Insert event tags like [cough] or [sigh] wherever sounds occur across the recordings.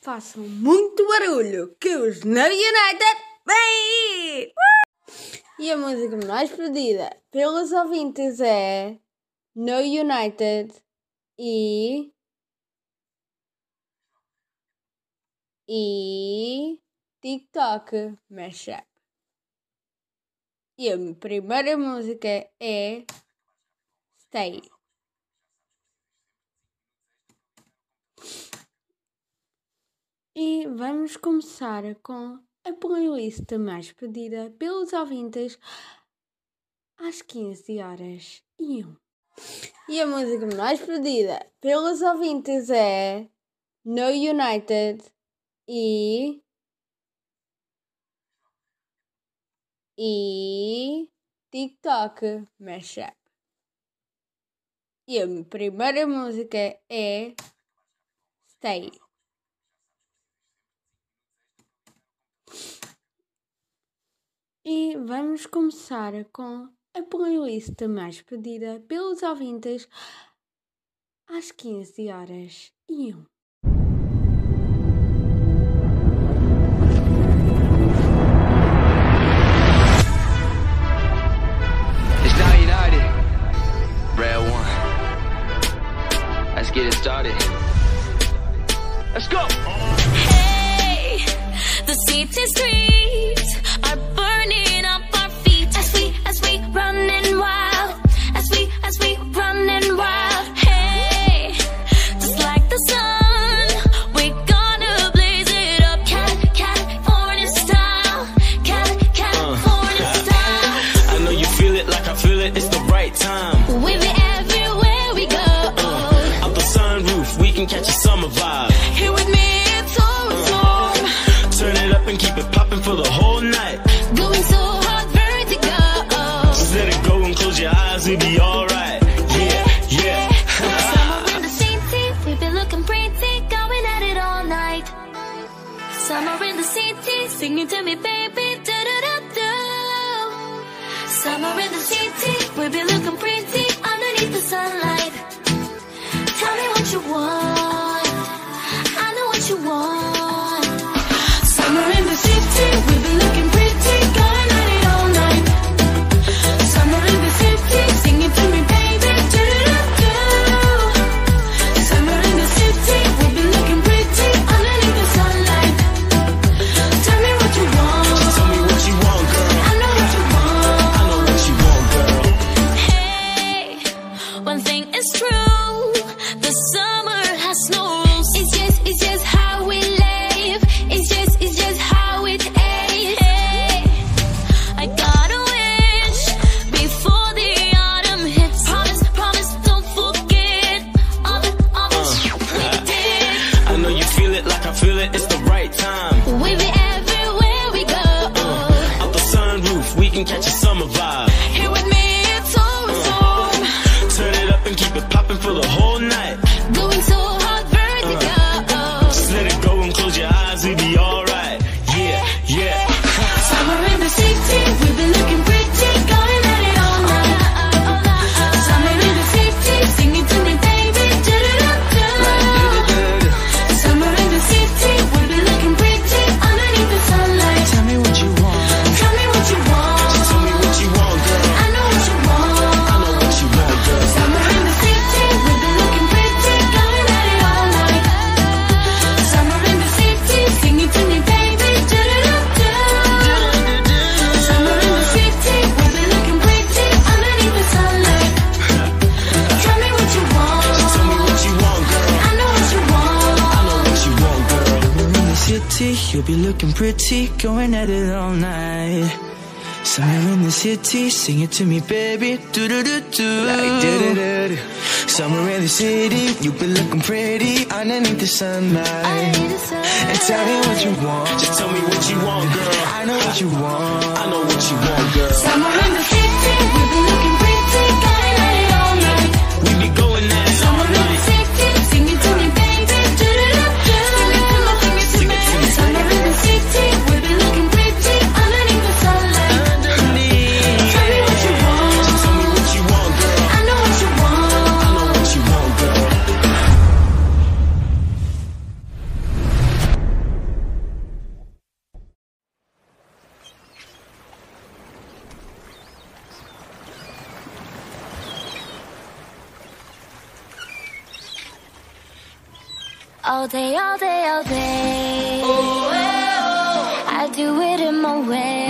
façam muito barulho, que os No United vêm E a música mais pedida pelos ouvintes é No United e. E. TikTok Mashup. E a primeira música é Stay. E vamos começar com a playlist mais pedida pelos ouvintes às 15 horas e 1. E a música mais pedida pelos ouvintes é No United e. E. TikTok Mashup. E a primeira música é Stay. E vamos começar com a playlist mais pedida pelos ouvintes às 15 horas e 1. pretty, going at it all night. Somewhere in the city, sing it to me, baby. Do do do do. Like, do, do, do. do. Somewhere in the city, you be looking pretty underneath the sunlight. The sunlight. And tell me what you want. Just tell me what you want, girl. I know what you want. I know what you want, girl. Somewhere in the city. day, all day, all day. Oh, oh. I do it in my way.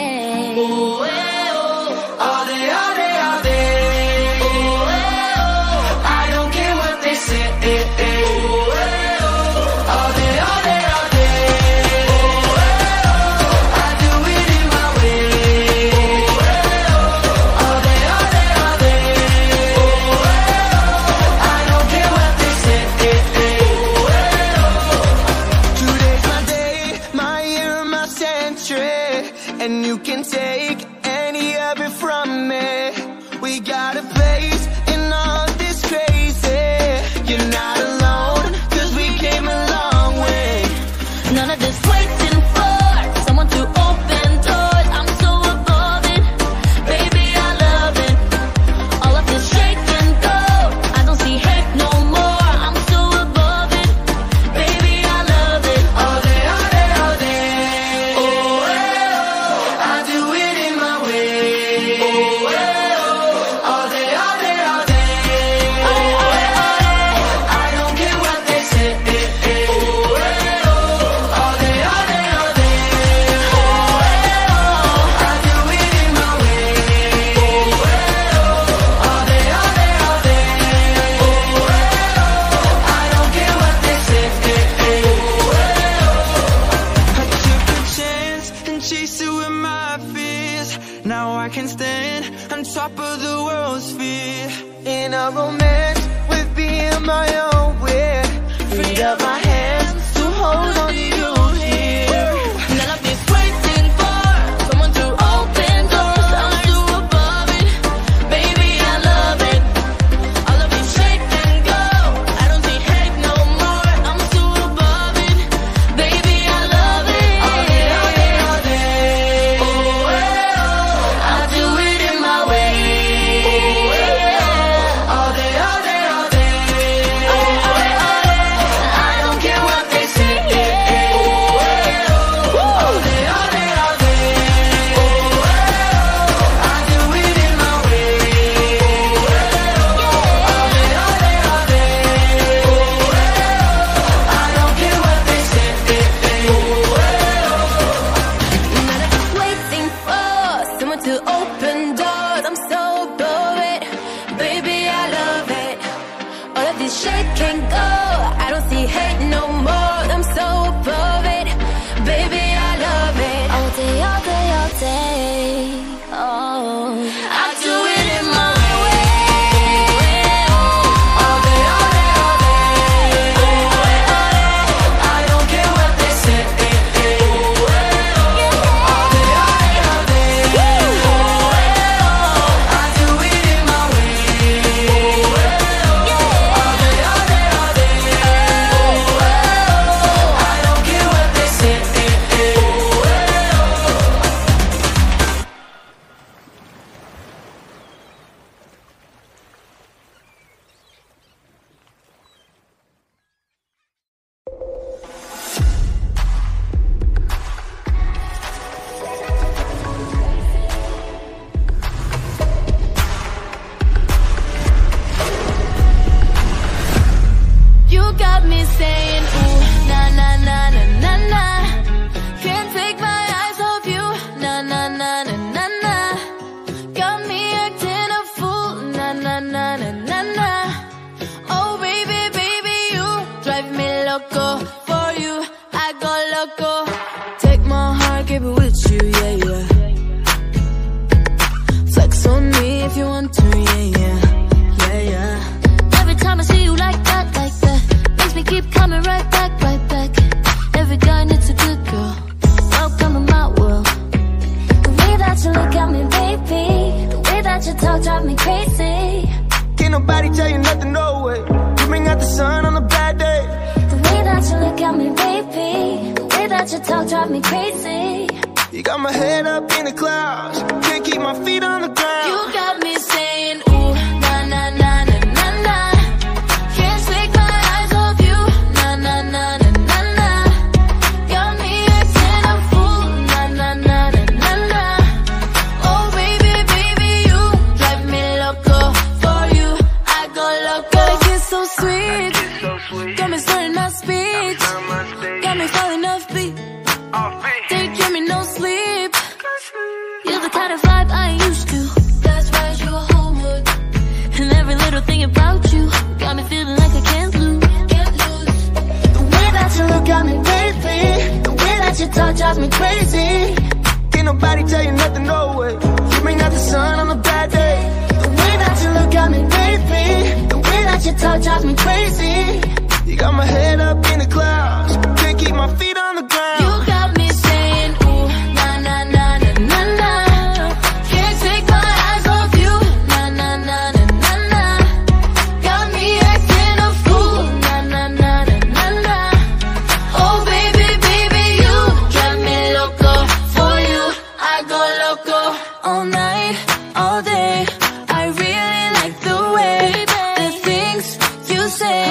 Say.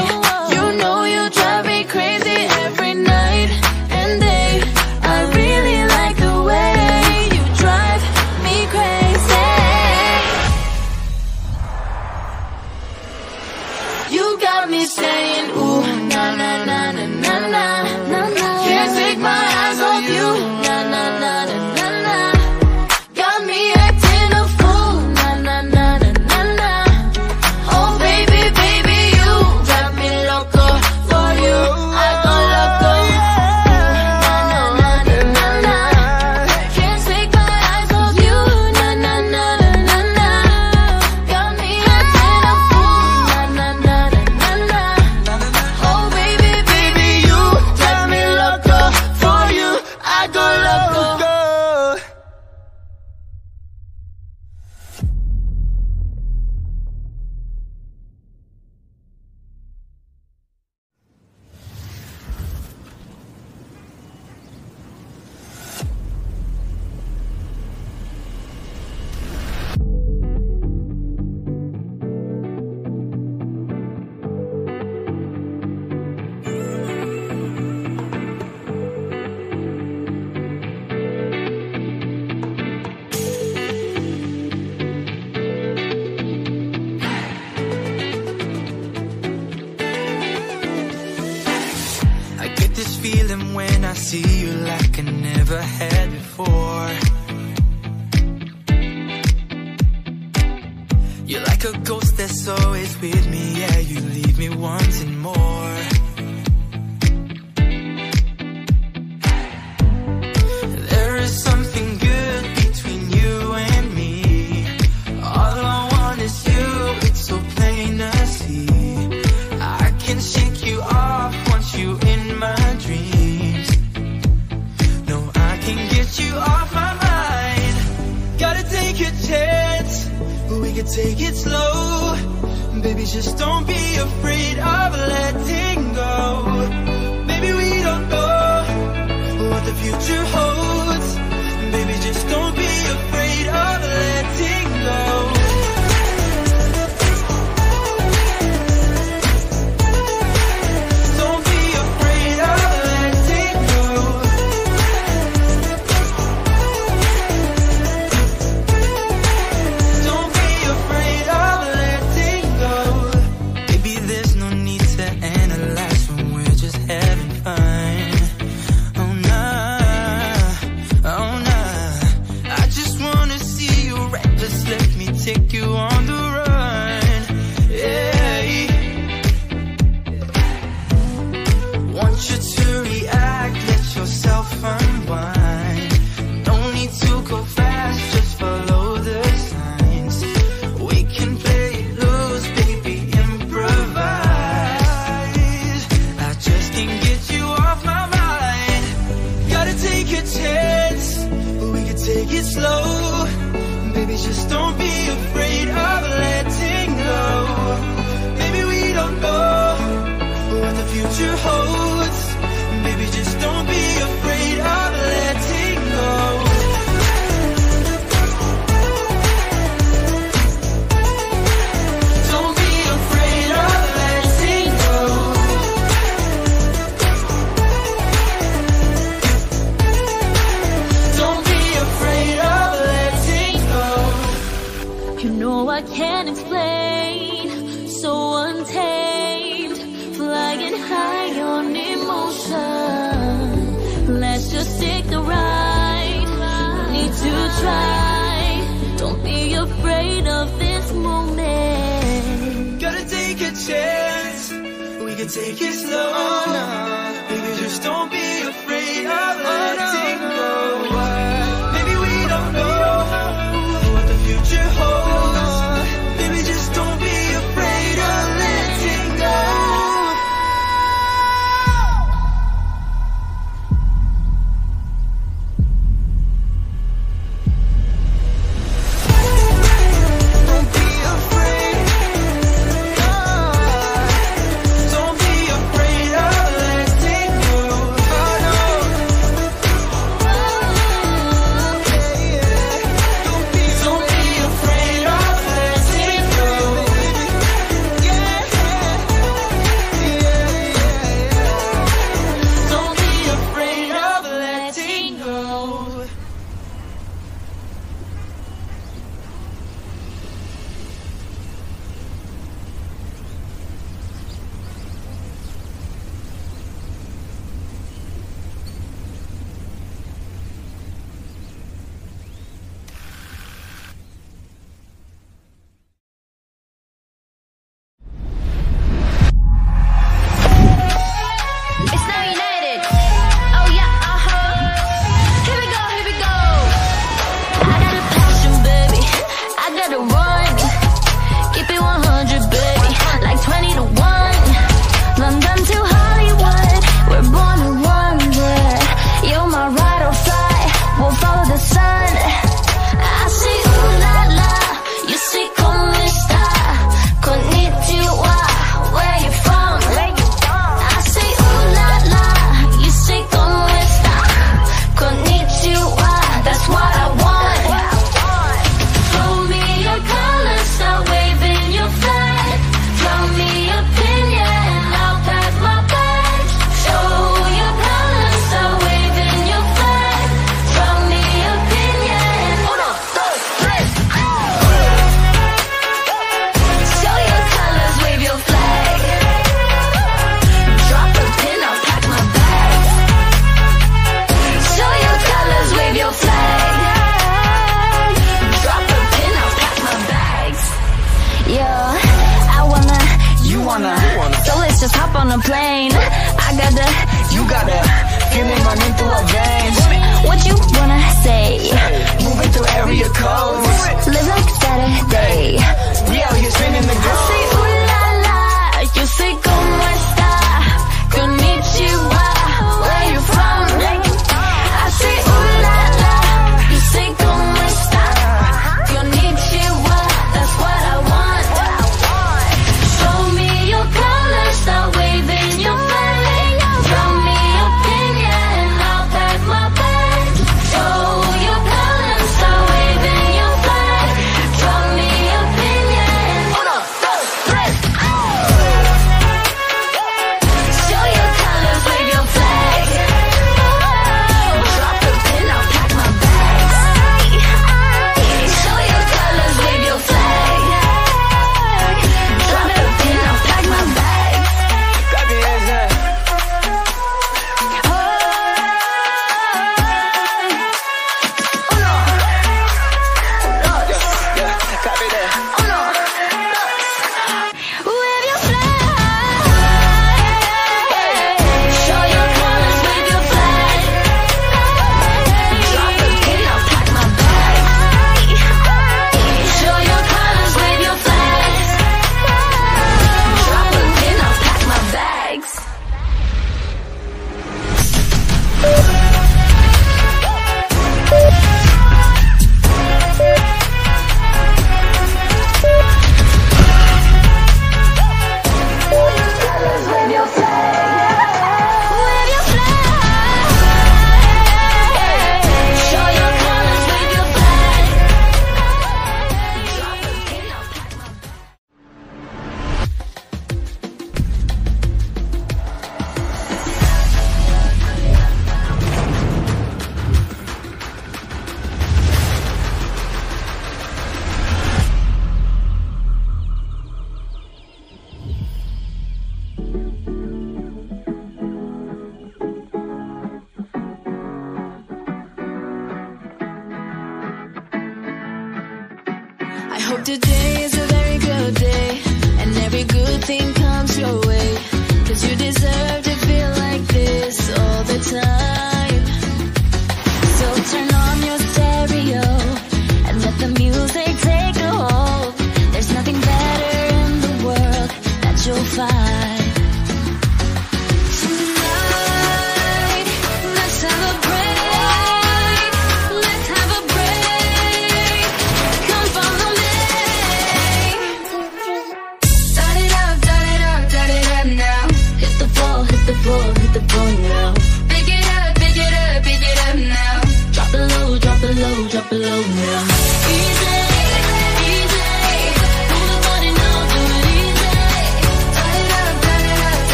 You know you drive me crazy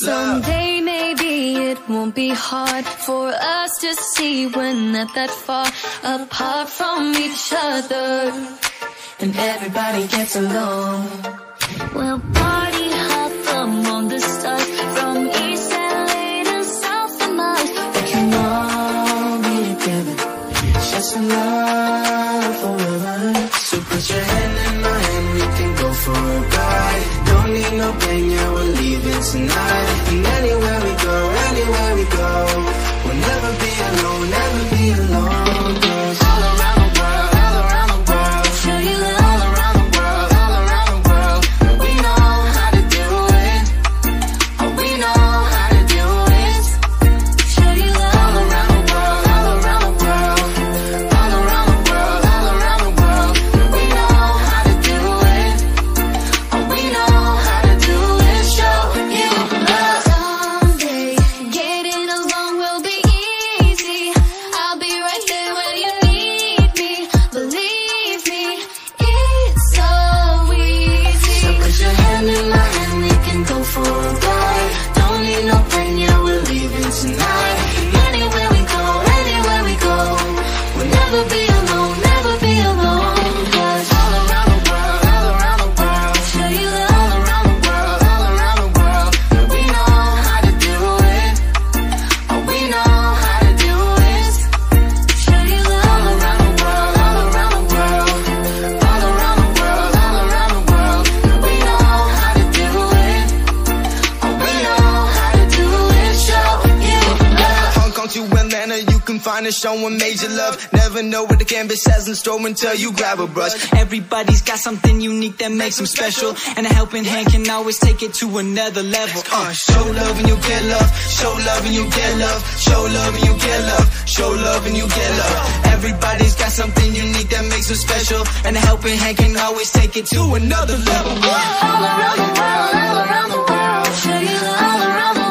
Someday maybe it won't be hard for us to see we're not that far apart from each other. And everybody gets along. We'll party hop among the stars from East LA to South. We can all be together. Share some love forever. So put your hand in my hand, we can go for a ride. No plane, yeah, we're leaving tonight. And anywhere know what the canvas has in store until you grab a brush. Everybody's got something unique that makes them special, and a helping hand can always take it to another level. Uh, show love and you get love. Show love and you get love. Show love and you get love. Show love and you get love. Everybody's got something unique that makes them special, and a helping hand can always take it to another level. All around the world, all around the world, all around the world,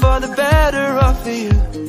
for the better of you.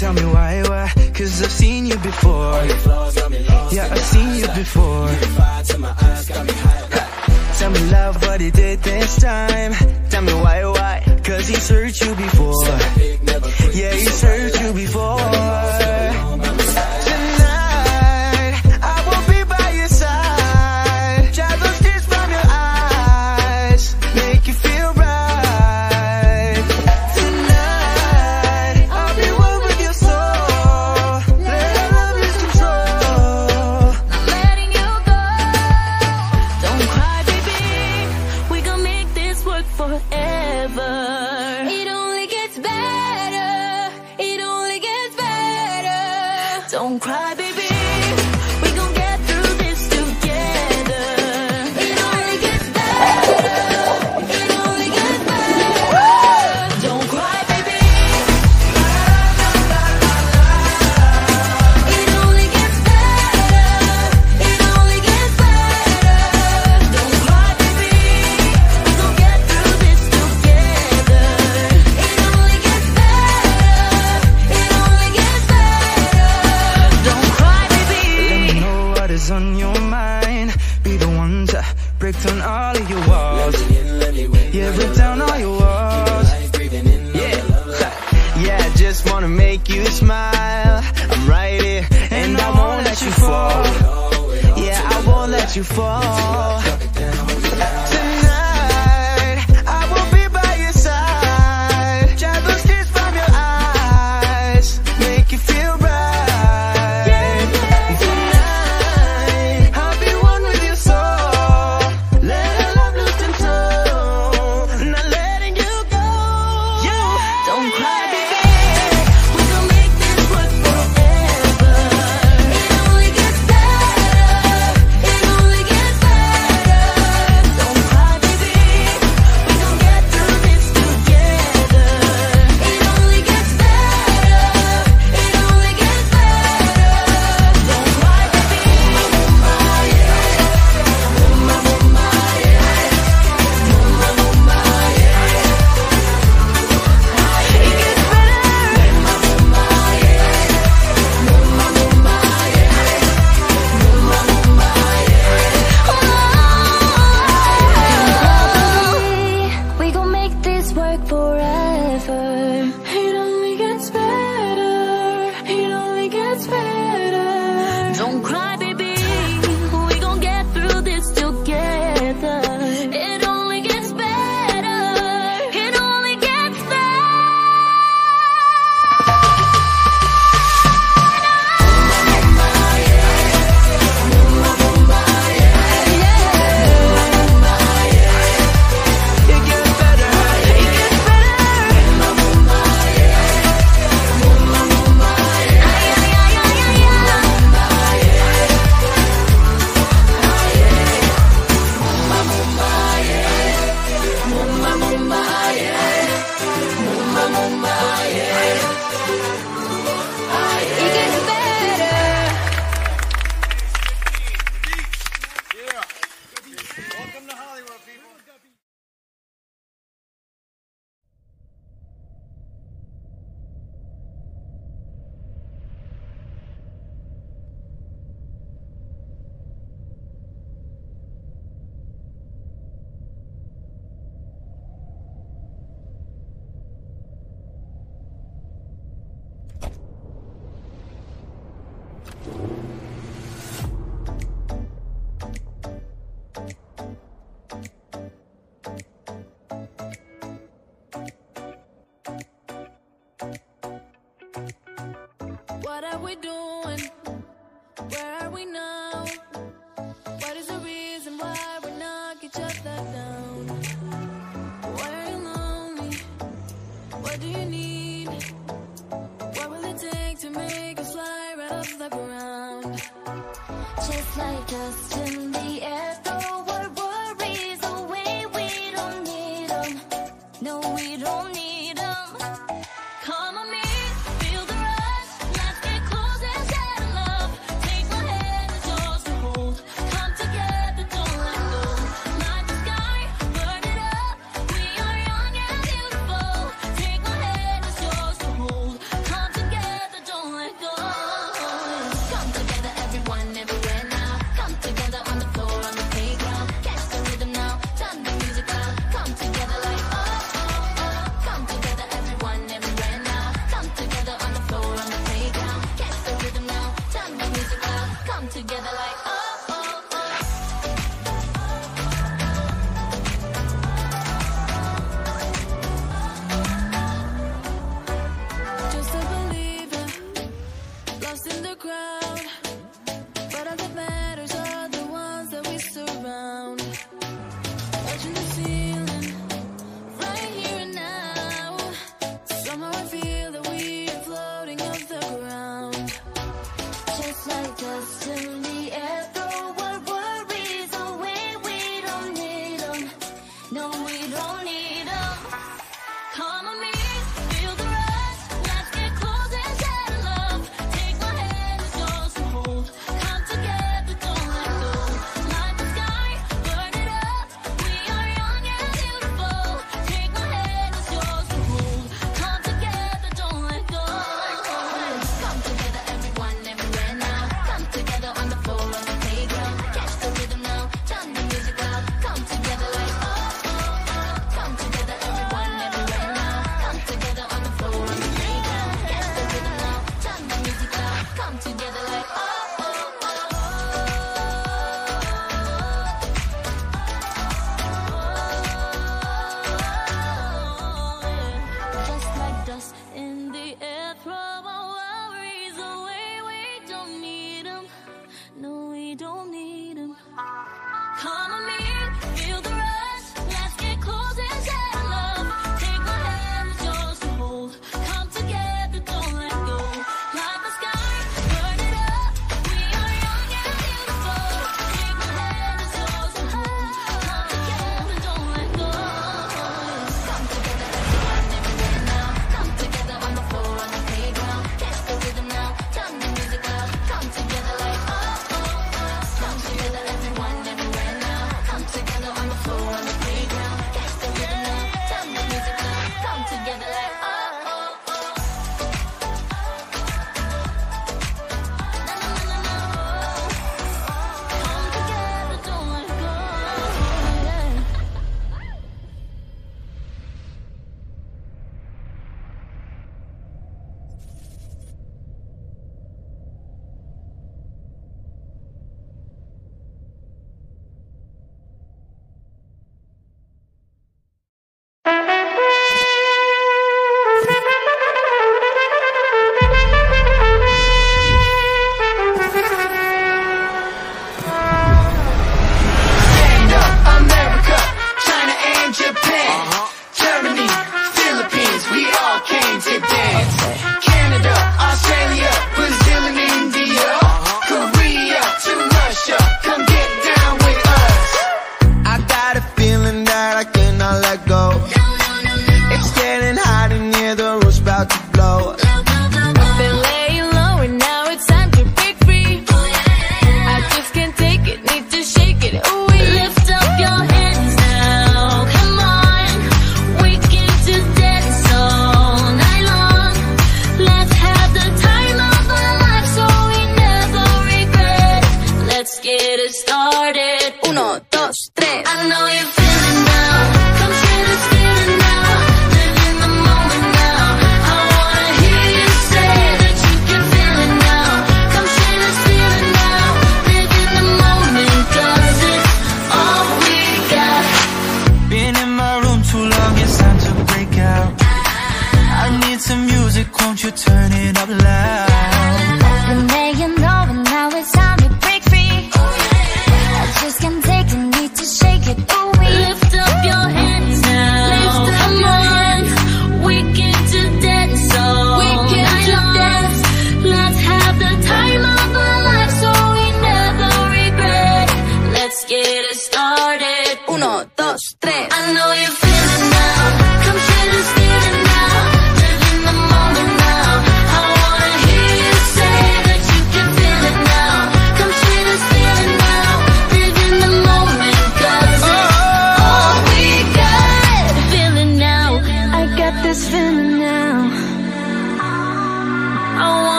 tell me why, why? Cause I've seen you before. Yeah, I've seen you before. Tell me love what he did this time. Tell me why, why? Cause he's hurt you before. Yeah, he's hurt you before.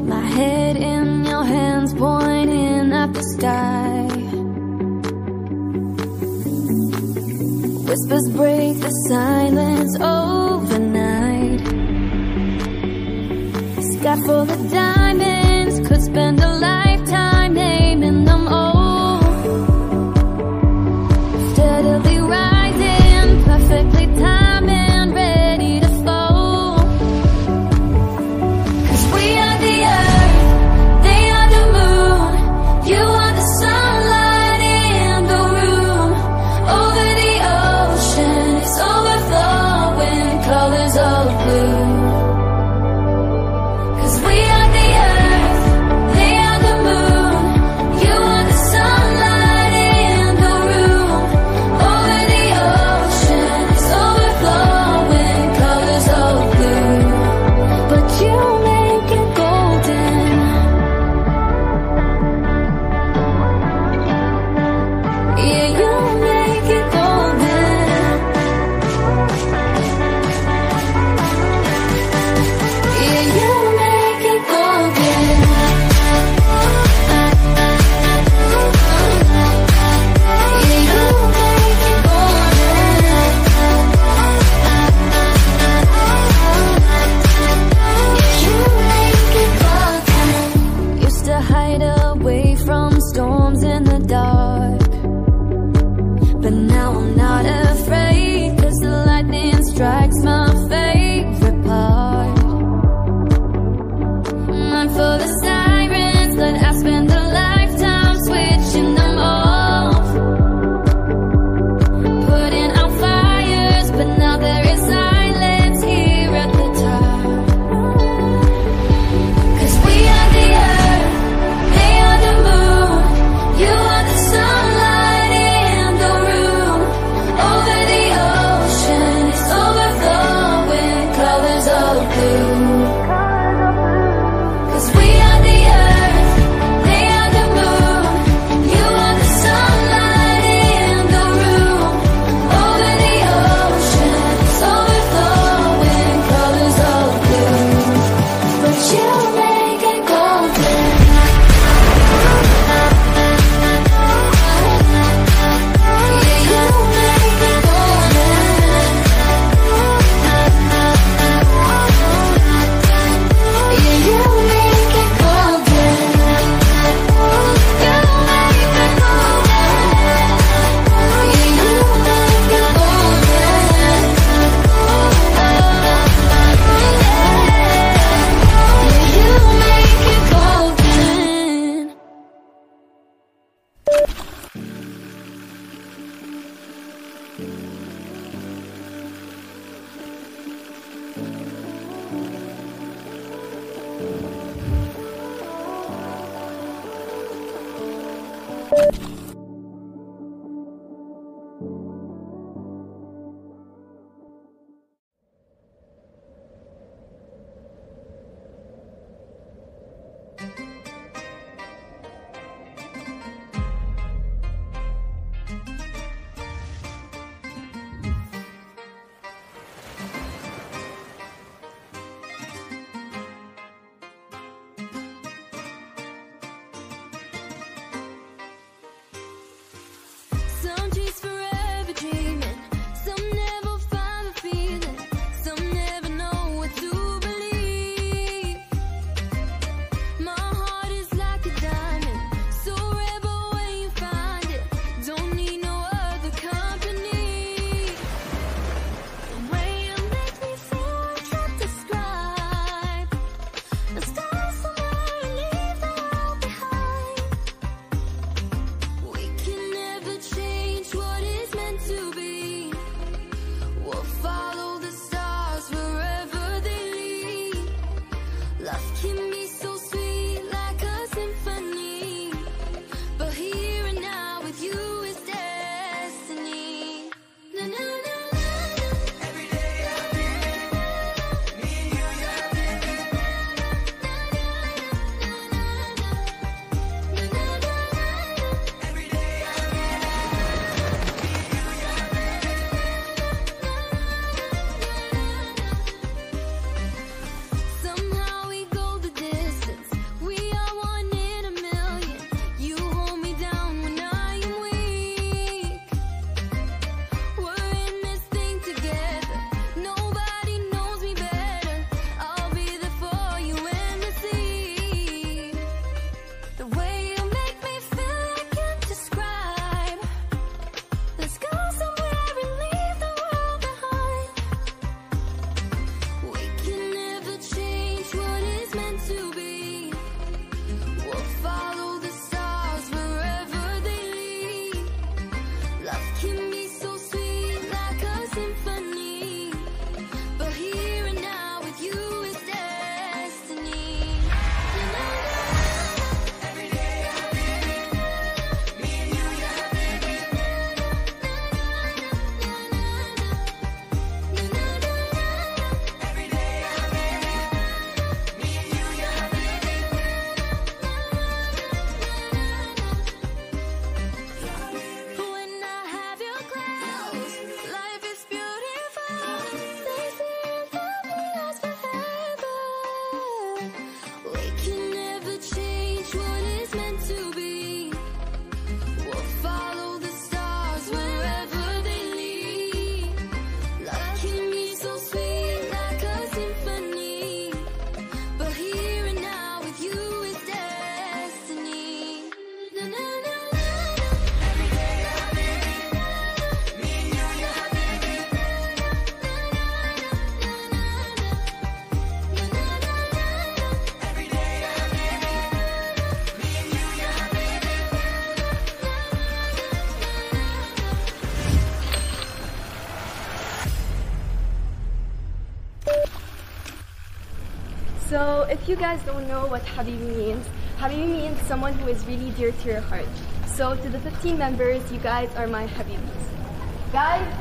My head in your hands pointing at the sky. Whispers break the silence overnight. Sky for the dawn if you guys don't know what Habibi means, Habibi means someone who is really dear to your heart. So to the 15 members, you guys are my Habibis. Guys,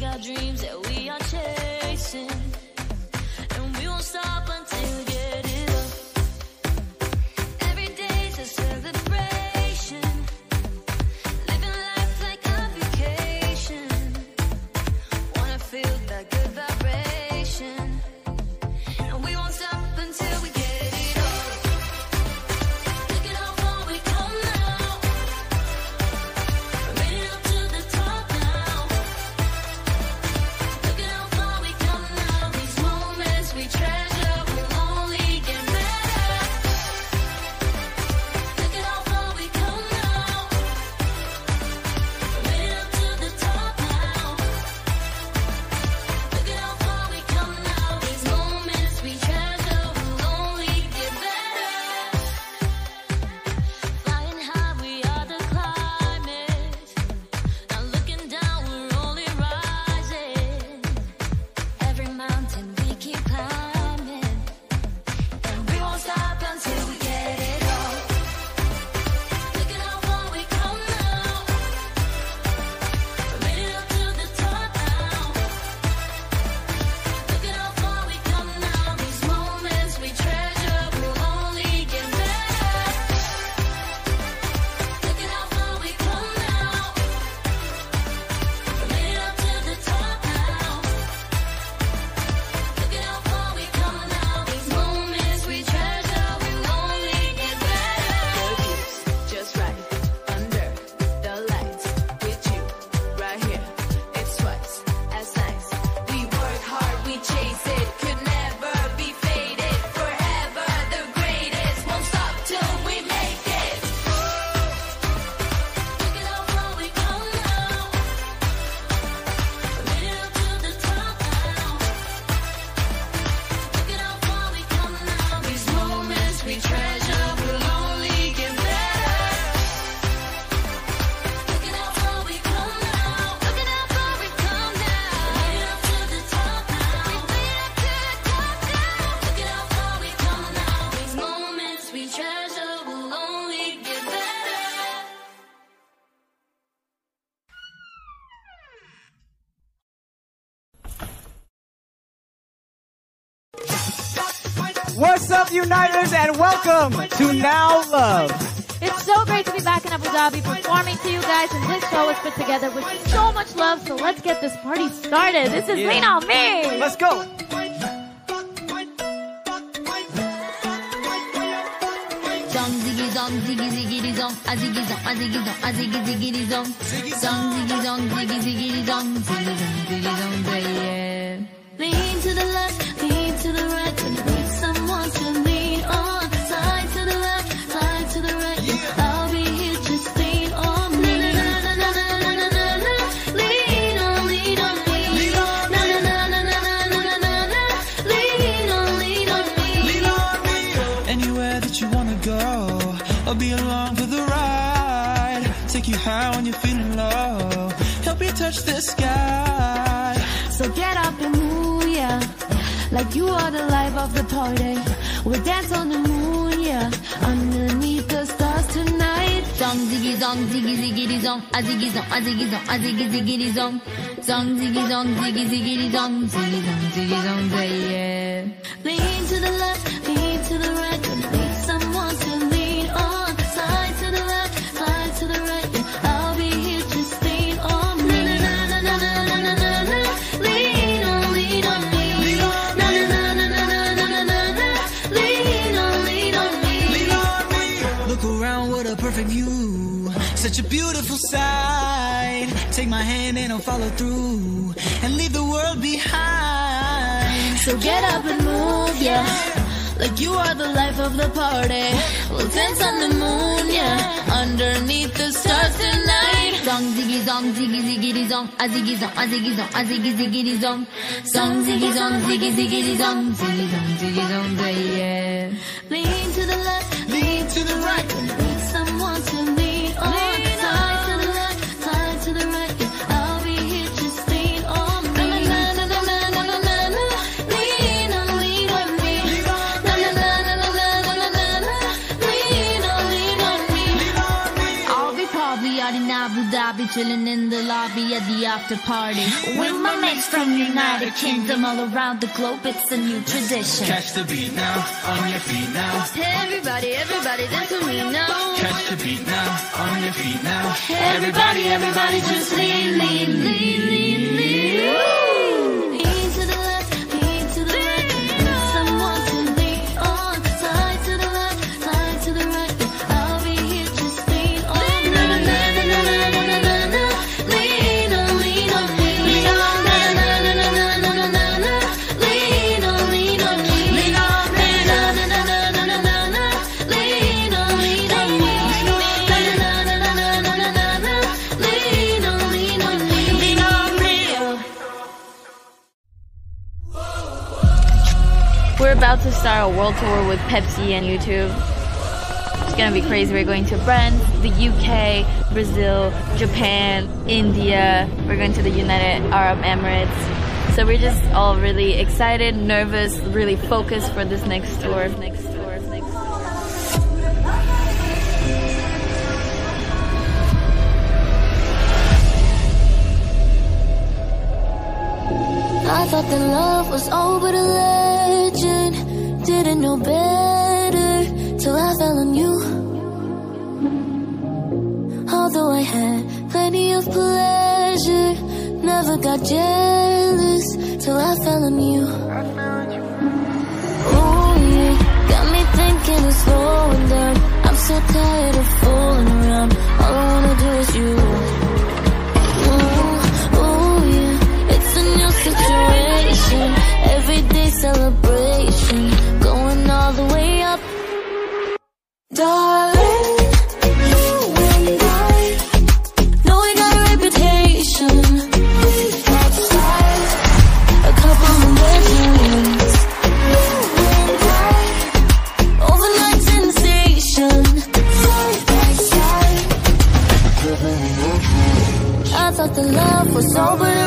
got dreams that up, Uniters, and welcome to Now Love. It's so great to be back in Abu Dhabi performing to you guys, and this show was put together with so much love. So let's get this party started. This is Yeah. Lean on Me. Let's go. Zong ziggy zong ziggy ziggy zong a ziggy zong a ziggy zong a ziggy ziggy zong zong ziggy zong ziggy ziggy zong ziggy zong ziggy zong yeah. Lean to the left, lean to the right. Touch the sky. So get up and move, yeah. Like you are the life of the party. We'll dance on the moon, yeah. Underneath the stars tonight. Zong ziggy zong ziggy ziggy zong. A ziggy zong, a ziggy zong, a ziggy ziggy zong. Zong ziggy zong ziggy ziggy zong. Ziggy zong ziggy zong, yeah. Lean to the left, lean to the right. Such a beautiful sight. Take my hand and I'll follow through. And leave the world behind. So get up and move, yeah. Like you are the life of the party. We'll dance on the moon, yeah. Underneath the stars tonight. Zong ziggy zong ziggy ziggy zong. A ziggy zong, a ziggy zong, a ziggy ziggy zong. Zong ziggy zong ziggy ziggy zong. Ziggy zong ziggy zong, yeah. Lean to the left, lean to the right. Chilling in the lobby at the after party with my mates from United Kingdom all around the globe. It's a new tradition. Catch the beat now, on your feet now. Everybody, everybody, dance with me now. Catch the beat now, on your feet now. Everybody, everybody, just lean, lean, lean, lean, lean. Lean about to start a world tour with Pepsi and YouTube. It's gonna be crazy. We're going to France, the UK, Brazil, Japan, India. We're going to the United Arab Emirates. So we're just all really excited, nervous, really focused for this next tour. Next I thought that love was all but a legend. Didn't know better till I fell on you. Although I had plenty of pleasure, never got jealous till I fell on you. Ooh, yeah, got me thinking of slowing down. I'm so tired of fooling around. All I wanna do is you. situation, everyday celebration, going all the way up, darling. You and I know we got a reputation. A couple. You and I, overnight sensation. Side by side, I thought the love was over.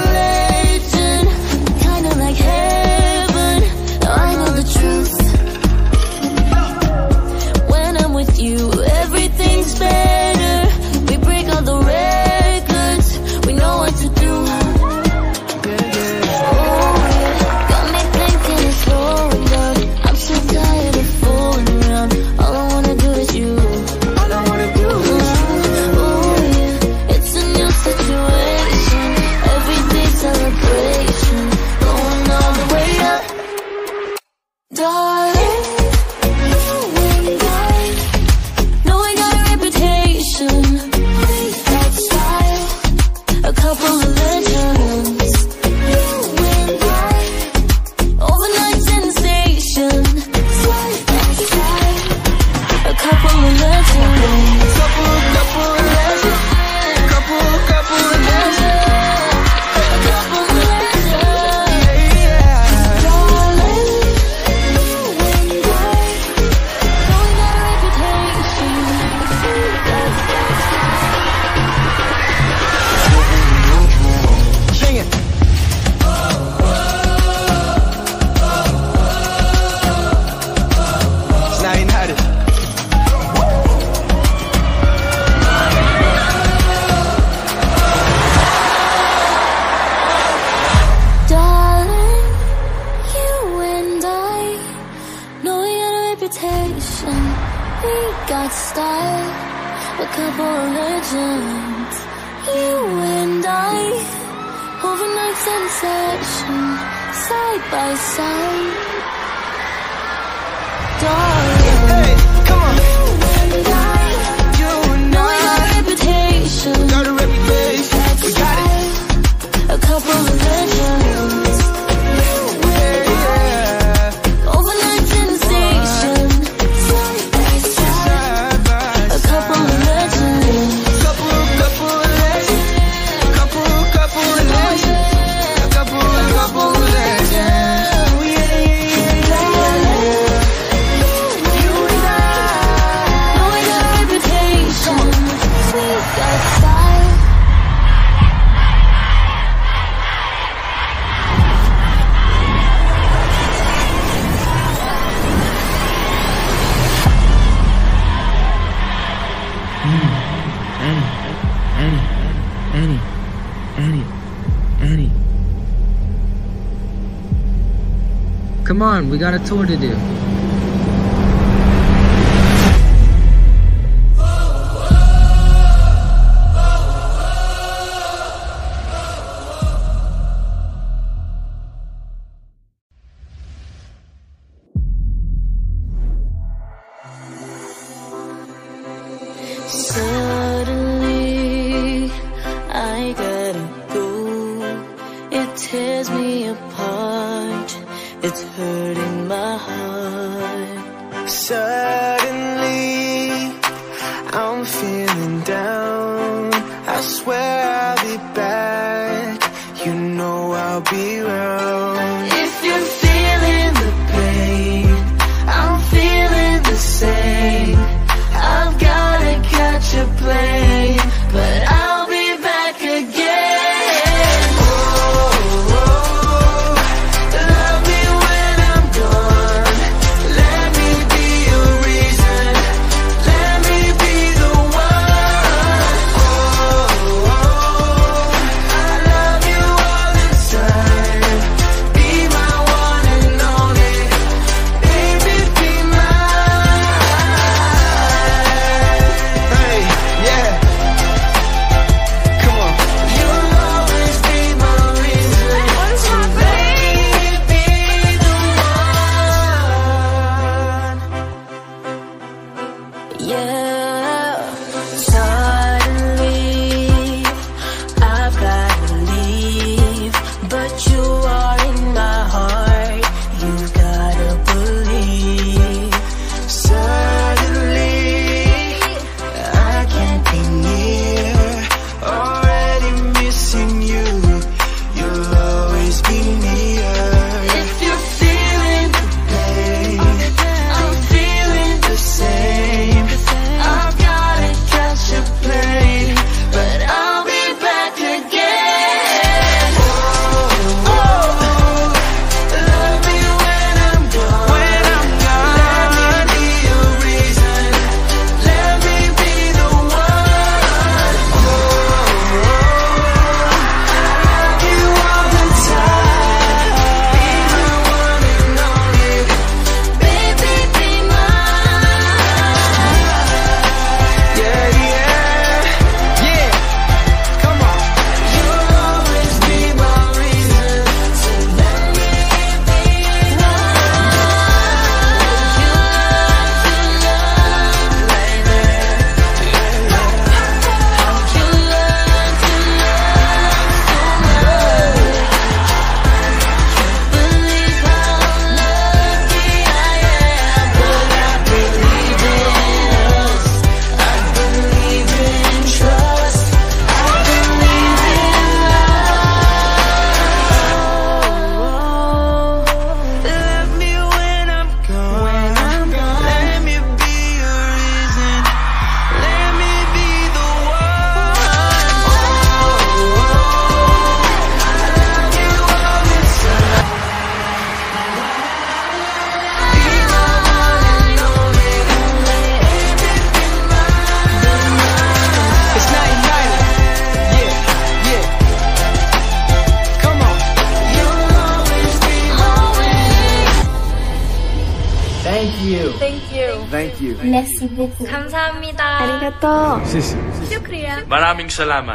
We got a tour to do.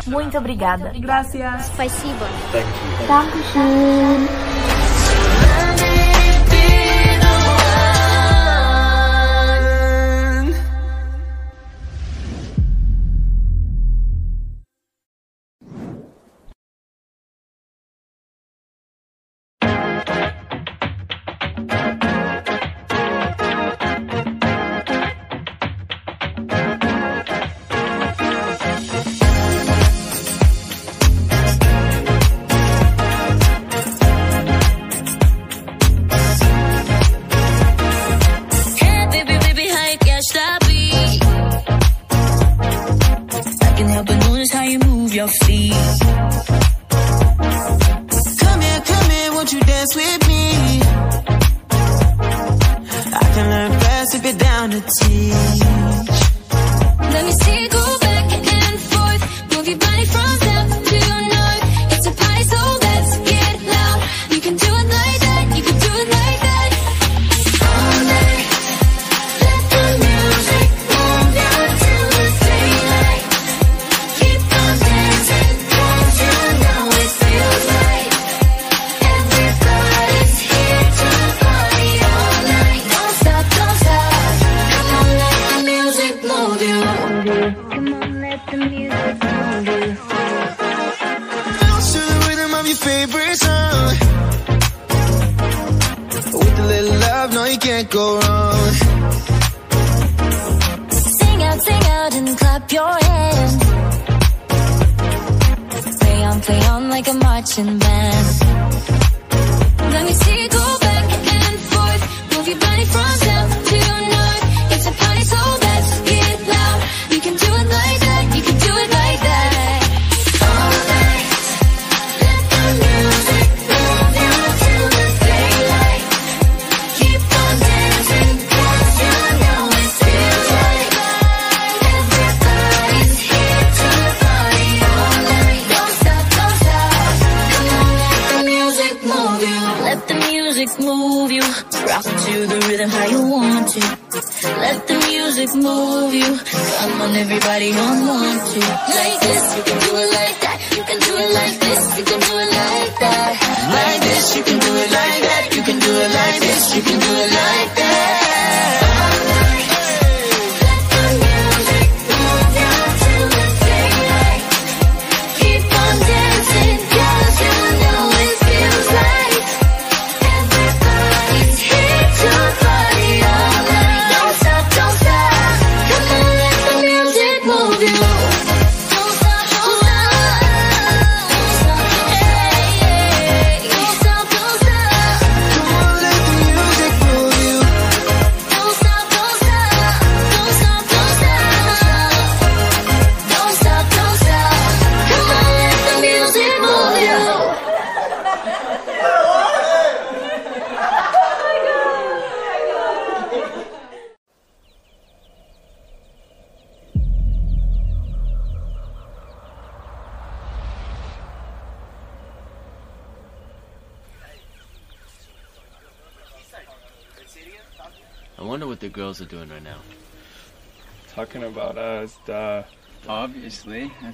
Muito obrigada. Gracias. Спасибо. Thank you. Dankeschön.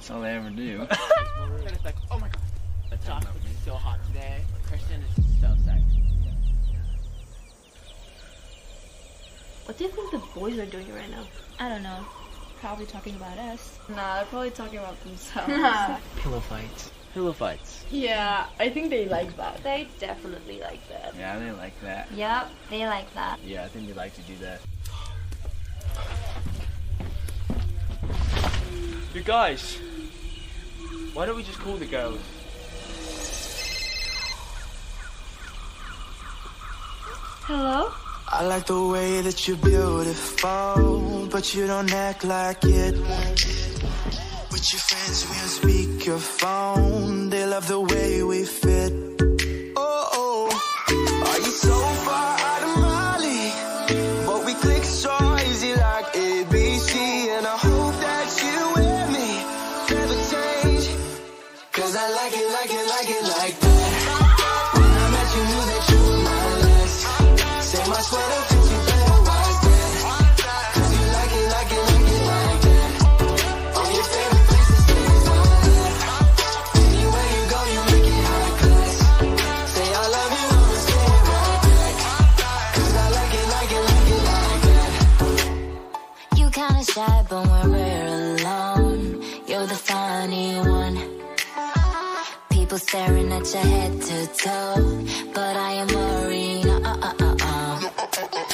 That's all they ever do. and it's [laughs] like, oh my god, the chocolate is so hot today. Is so sexy. What do you think the boys are doing right now? I don't know. Probably talking about us. Nah, they're probably talking about themselves. [laughs] Pillow fights. Pillow fights. Yeah, I think they like that. They definitely like that. Yeah, they like that. Yep, they like that. Yeah, I think they like to do that. You guys, why don't we just call the girls? Hello? I like the way that you're beautiful, but you don't act like it. With your friends, we don't speak your phone. They love the way we fit. like it, like it, like that. staring at your head to toe, but I am worrying. Oh, oh, oh,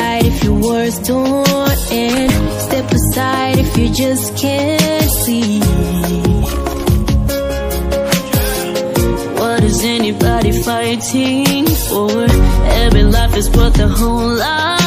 aside if your words don't end. Step aside if you just can't see. What is anybody fighting for? Every life is worth a whole lot.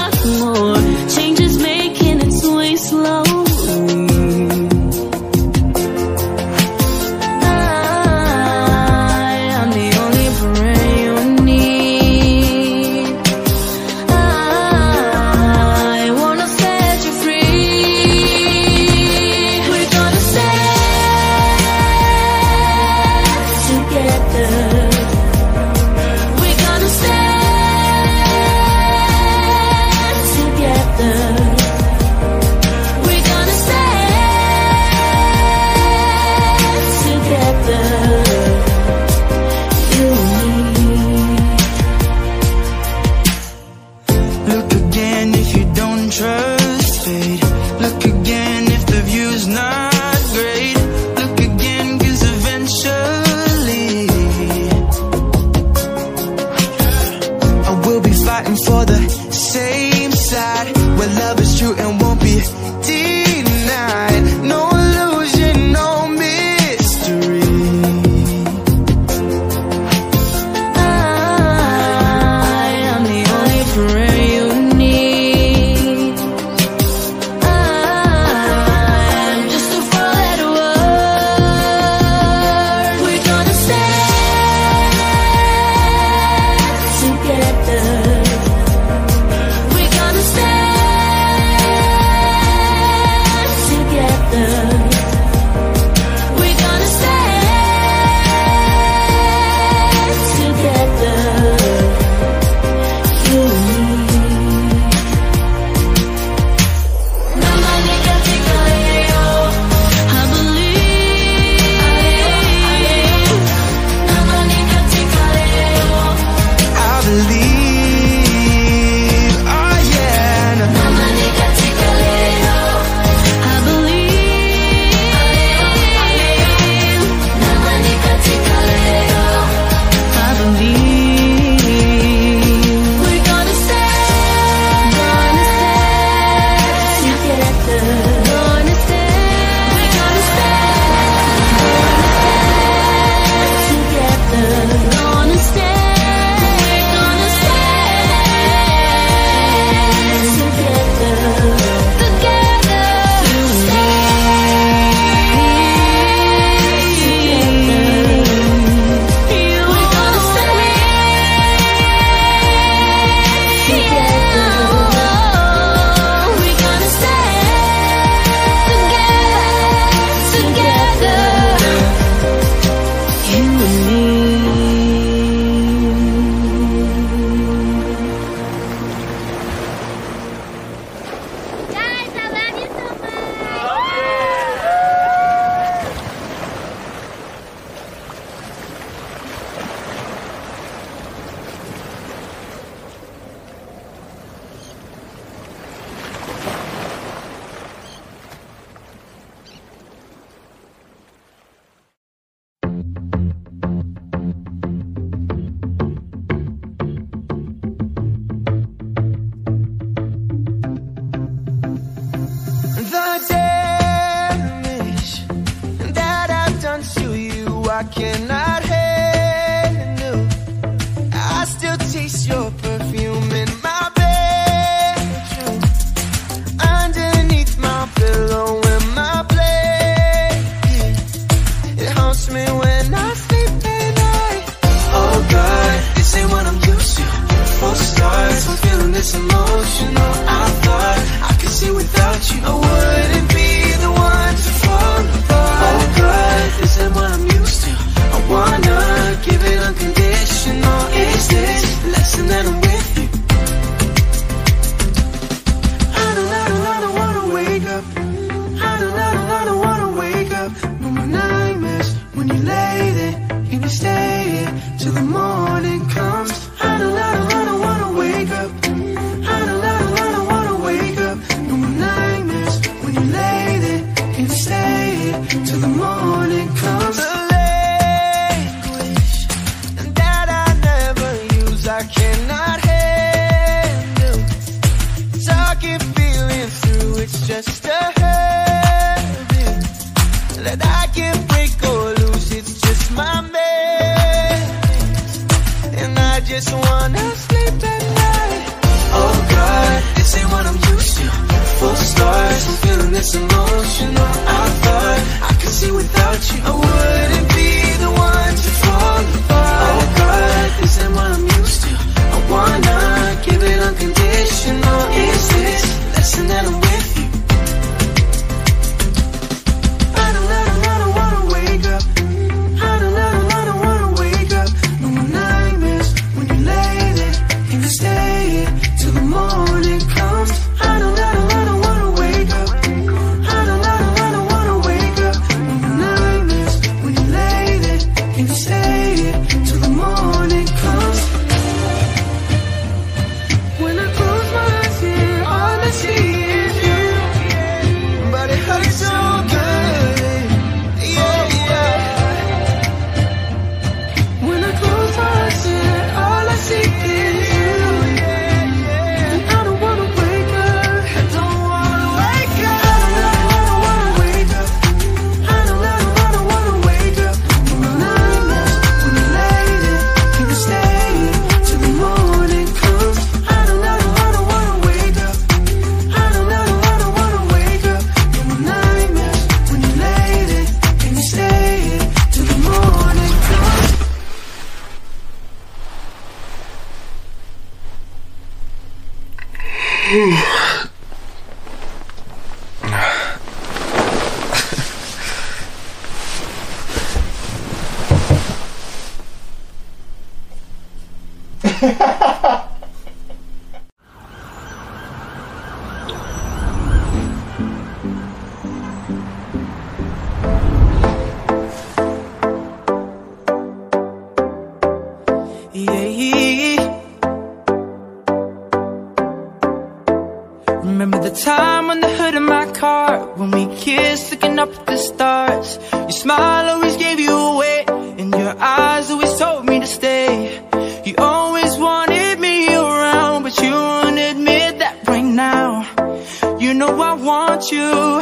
want you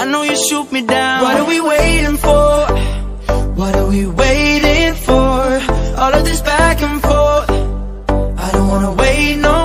I know you shoot me down What are we waiting for? What are we waiting for? All of this back and forth I don't wanna wait no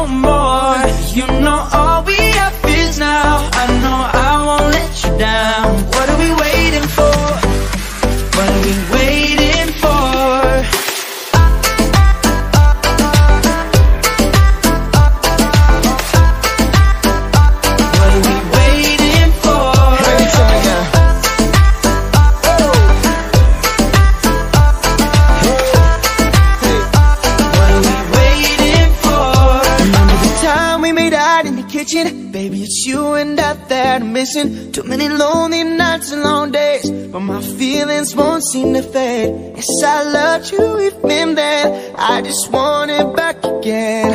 that I'm missing. Too many lonely nights and long days, but my feelings won't seem to fade. Yes, I loved you even then. I just want it back again.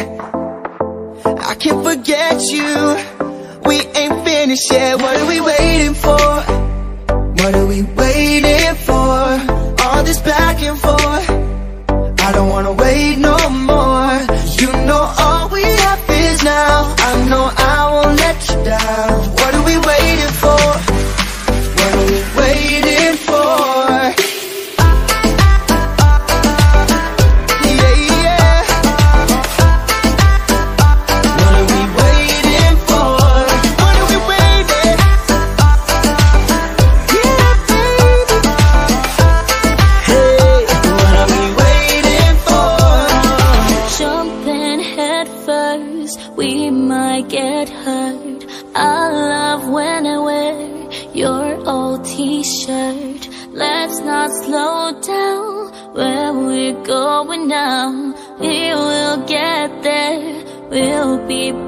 I can't forget you. We ain't finished yet. What are we waiting for? What are we waiting for?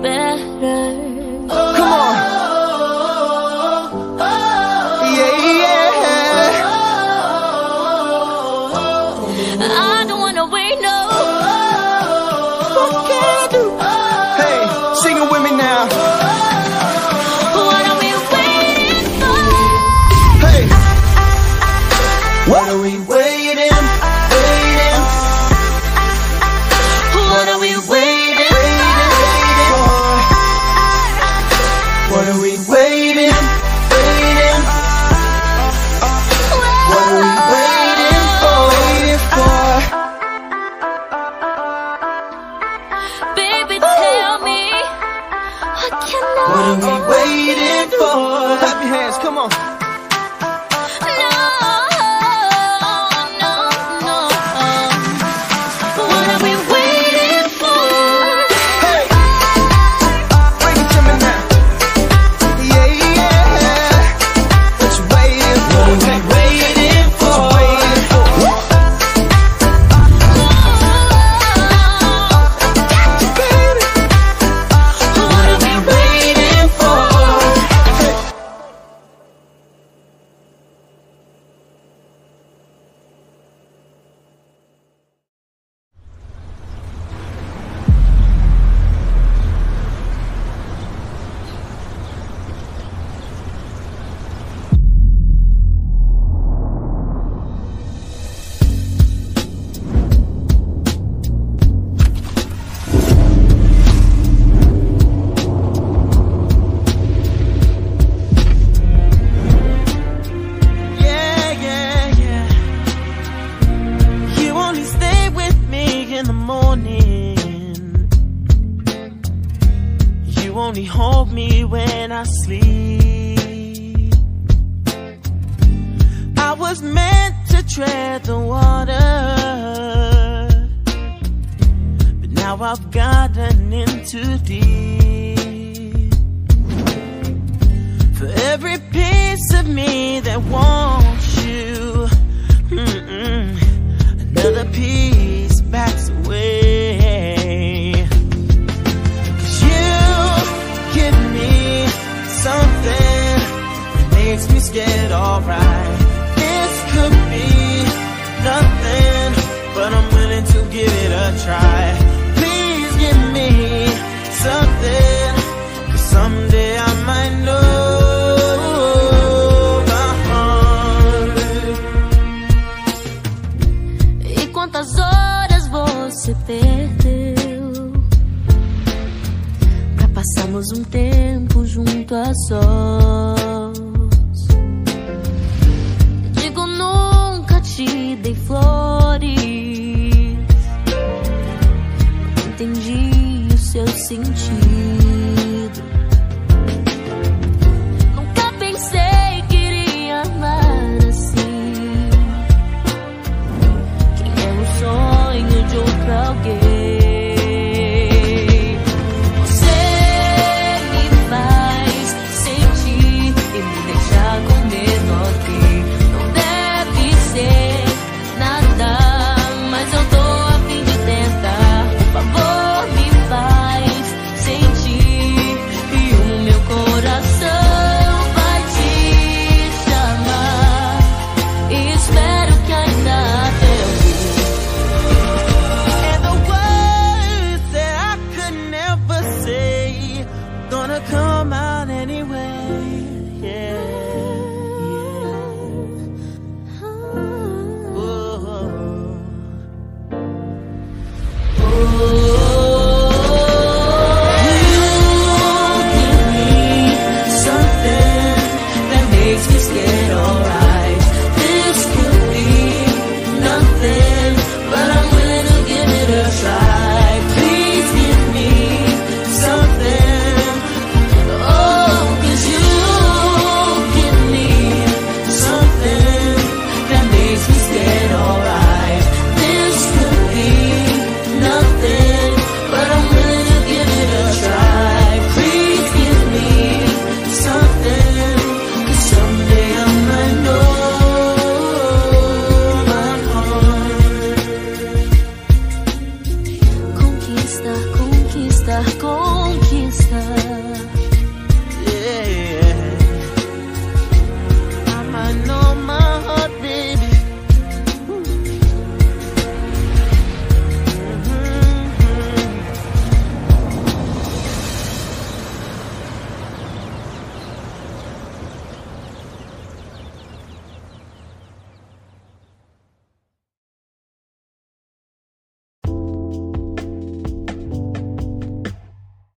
better.